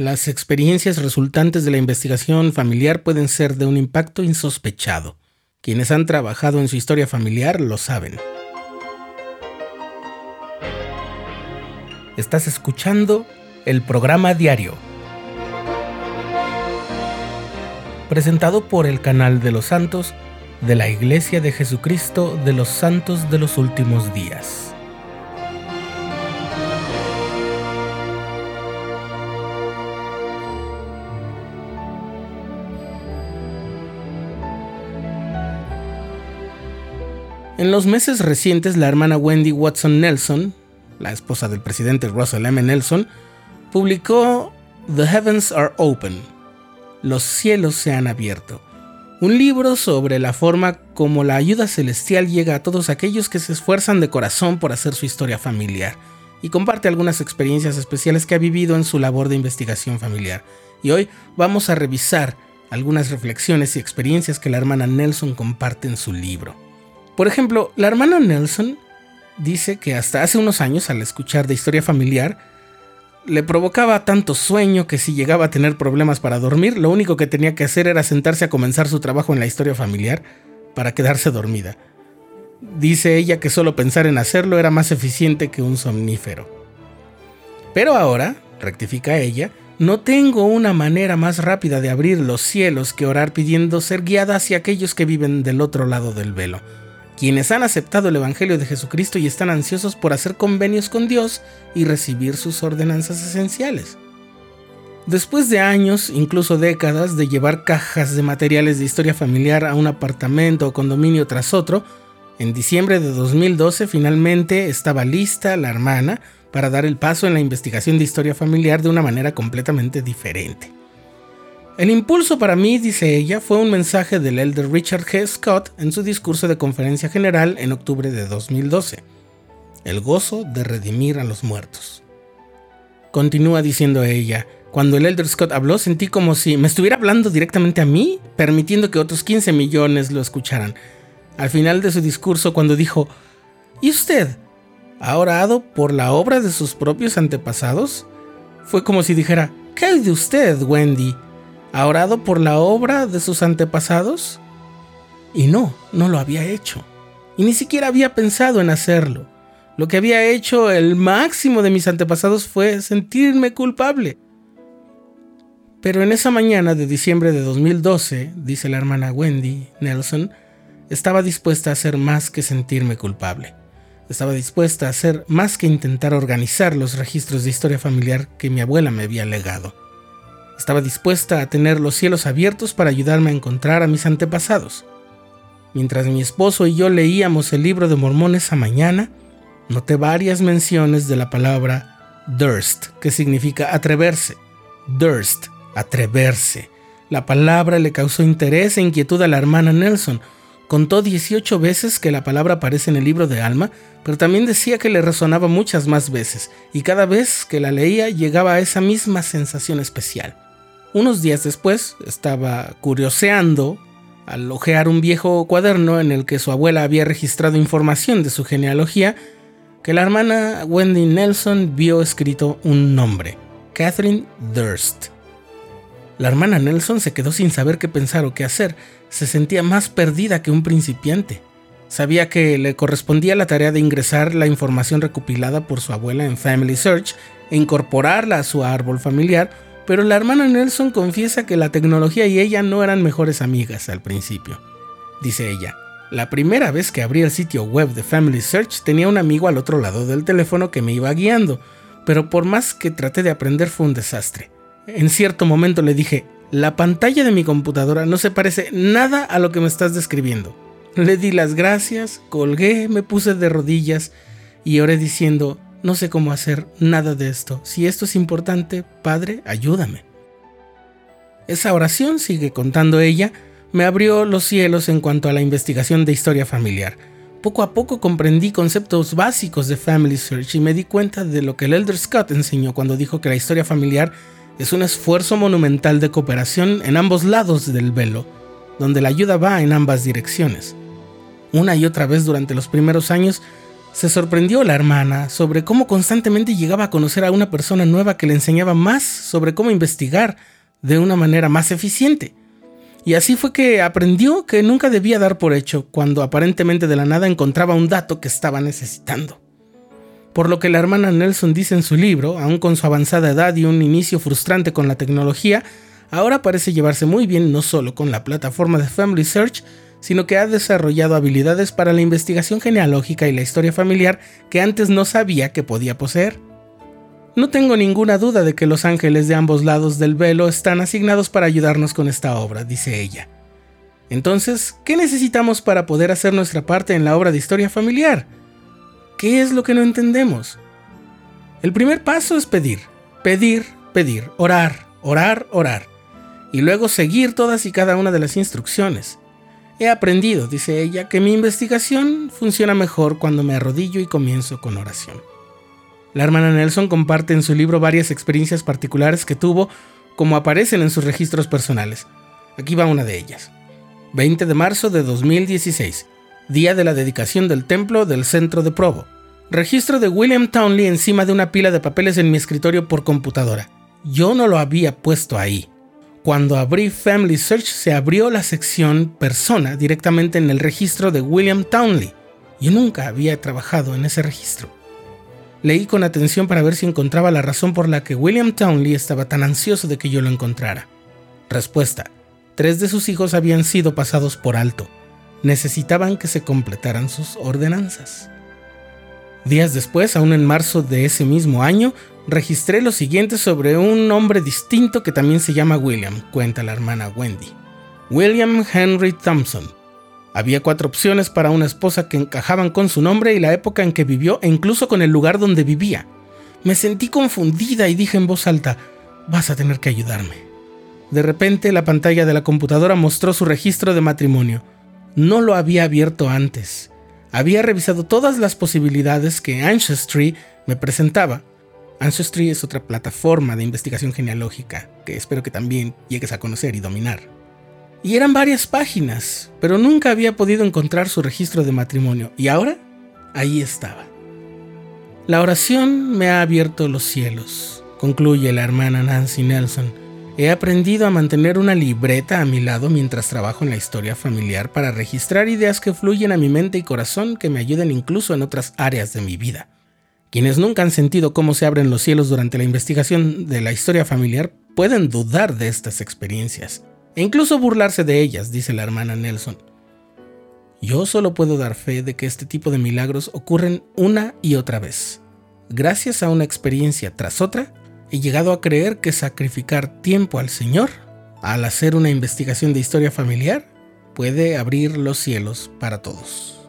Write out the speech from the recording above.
las experiencias resultantes de la investigación familiar pueden ser de un impacto insospechado. Quienes han trabajado en su historia familiar lo saben. Estás escuchando el programa diario, presentado por el canal de los santos de la Iglesia de Jesucristo de los Santos de los Últimos Días. En los meses recientes, la hermana Wendy Watson Nelson, la esposa del presidente Russell M. Nelson, publicó The Heavens Are Open, Los cielos se han abierto, un libro sobre la forma como la ayuda celestial llega a todos aquellos que se esfuerzan de corazón por hacer su historia familiar, y comparte algunas experiencias especiales que ha vivido en su labor de investigación familiar. Y hoy vamos a revisar algunas reflexiones y experiencias que la hermana Nelson comparte en su libro. Por ejemplo, la hermana Nelson dice que hasta hace unos años, al escuchar de historia familiar, le provocaba tanto sueño que si llegaba a tener problemas para dormir, lo único que tenía que hacer era sentarse a comenzar su trabajo en la historia familiar para quedarse dormida. Dice ella que solo pensar en hacerlo era más eficiente que un somnífero. Pero ahora, rectifica ella, no tengo una manera más rápida de abrir los cielos que orar pidiendo ser guiada hacia aquellos que viven del otro lado del velo quienes han aceptado el Evangelio de Jesucristo y están ansiosos por hacer convenios con Dios y recibir sus ordenanzas esenciales. Después de años, incluso décadas, de llevar cajas de materiales de historia familiar a un apartamento o condominio tras otro, en diciembre de 2012 finalmente estaba lista la hermana para dar el paso en la investigación de historia familiar de una manera completamente diferente. El impulso para mí, dice ella, fue un mensaje del elder Richard G. Scott en su discurso de conferencia general en octubre de 2012. El gozo de redimir a los muertos. Continúa diciendo ella, cuando el elder Scott habló sentí como si me estuviera hablando directamente a mí, permitiendo que otros 15 millones lo escucharan. Al final de su discurso, cuando dijo, ¿y usted? ¿Ha orado por la obra de sus propios antepasados? Fue como si dijera, ¿qué hay de usted, Wendy? ¿Ha orado por la obra de sus antepasados? Y no, no lo había hecho. Y ni siquiera había pensado en hacerlo. Lo que había hecho el máximo de mis antepasados fue sentirme culpable. Pero en esa mañana de diciembre de 2012, dice la hermana Wendy Nelson, estaba dispuesta a hacer más que sentirme culpable. Estaba dispuesta a hacer más que intentar organizar los registros de historia familiar que mi abuela me había legado. Estaba dispuesta a tener los cielos abiertos para ayudarme a encontrar a mis antepasados. Mientras mi esposo y yo leíamos el libro de Mormón esa mañana, noté varias menciones de la palabra durst, que significa atreverse. Durst, atreverse. La palabra le causó interés e inquietud a la hermana Nelson. Contó 18 veces que la palabra aparece en el libro de Alma, pero también decía que le resonaba muchas más veces, y cada vez que la leía llegaba a esa misma sensación especial. Unos días después estaba curioseando al hojear un viejo cuaderno en el que su abuela había registrado información de su genealogía, que la hermana Wendy Nelson vio escrito un nombre, Catherine Durst. La hermana Nelson se quedó sin saber qué pensar o qué hacer, se sentía más perdida que un principiante. Sabía que le correspondía la tarea de ingresar la información recopilada por su abuela en Family Search e incorporarla a su árbol familiar, pero la hermana Nelson confiesa que la tecnología y ella no eran mejores amigas al principio. Dice ella, la primera vez que abrí el sitio web de Family Search tenía un amigo al otro lado del teléfono que me iba guiando, pero por más que traté de aprender fue un desastre. En cierto momento le dije, la pantalla de mi computadora no se parece nada a lo que me estás describiendo. Le di las gracias, colgué, me puse de rodillas y oré diciendo, no sé cómo hacer nada de esto. Si esto es importante, Padre, ayúdame. Esa oración, sigue contando ella, me abrió los cielos en cuanto a la investigación de historia familiar. Poco a poco comprendí conceptos básicos de Family Search y me di cuenta de lo que el Elder Scott enseñó cuando dijo que la historia familiar es un esfuerzo monumental de cooperación en ambos lados del velo, donde la ayuda va en ambas direcciones. Una y otra vez durante los primeros años Se sorprendió la hermana sobre cómo constantemente llegaba a conocer a una persona nueva que le enseñaba más sobre cómo investigar de una manera más eficiente. Y así fue que aprendió que nunca debía dar por hecho cuando aparentemente de la nada encontraba un dato que estaba necesitando. Por lo que la hermana Nelson dice en su libro, aun con su avanzada edad y un inicio frustrante con la tecnología, ahora parece llevarse muy bien no solo con la plataforma de Family Search, sino que ha desarrollado habilidades para la investigación genealógica y la historia familiar que antes no sabía que podía poseer. No tengo ninguna duda de que los ángeles de ambos lados del velo están asignados para ayudarnos con esta obra, dice ella. Entonces, ¿qué necesitamos para poder hacer nuestra parte en la obra de historia familiar? ¿Qué es lo que no entendemos? El primer paso es pedir, pedir, pedir, orar, orar, orar, y luego seguir todas y cada una de las instrucciones. He aprendido, dice ella, que mi investigación funciona mejor cuando me arrodillo y comienzo con oración. La hermana Nelson comparte en su libro varias experiencias particulares que tuvo, como aparecen en sus registros personales. Aquí va una de ellas. 20 de marzo de 2016, día de la dedicación del templo del centro de Provo. Registro de William Townley encima de una pila de papeles en mi escritorio por computadora. Yo no lo había puesto ahí. Cuando abrí Family Search se abrió la sección persona directamente en el registro de William Townley. Yo nunca había trabajado en ese registro. Leí con atención para ver si encontraba la razón por la que William Townley estaba tan ansioso de que yo lo encontrara. Respuesta. Tres de sus hijos habían sido pasados por alto. Necesitaban que se completaran sus ordenanzas. Días después, aún en marzo de ese mismo año, registré lo siguiente sobre un hombre distinto que también se llama William, cuenta la hermana Wendy. William Henry Thompson. Había cuatro opciones para una esposa que encajaban con su nombre y la época en que vivió e incluso con el lugar donde vivía. Me sentí confundida y dije en voz alta, vas a tener que ayudarme. De repente la pantalla de la computadora mostró su registro de matrimonio. No lo había abierto antes. Había revisado todas las posibilidades que Ancestry me presentaba Ancestry es otra plataforma de investigación genealógica que espero que también llegues a conocer y dominar. Y eran varias páginas, pero nunca había podido encontrar su registro de matrimonio, y ahora ahí estaba. La oración me ha abierto los cielos, concluye la hermana Nancy Nelson. He aprendido a mantener una libreta a mi lado mientras trabajo en la historia familiar para registrar ideas que fluyen a mi mente y corazón que me ayuden incluso en otras áreas de mi vida. Quienes nunca han sentido cómo se abren los cielos durante la investigación de la historia familiar pueden dudar de estas experiencias e incluso burlarse de ellas, dice la hermana Nelson. Yo solo puedo dar fe de que este tipo de milagros ocurren una y otra vez. Gracias a una experiencia tras otra, he llegado a creer que sacrificar tiempo al Señor al hacer una investigación de historia familiar puede abrir los cielos para todos.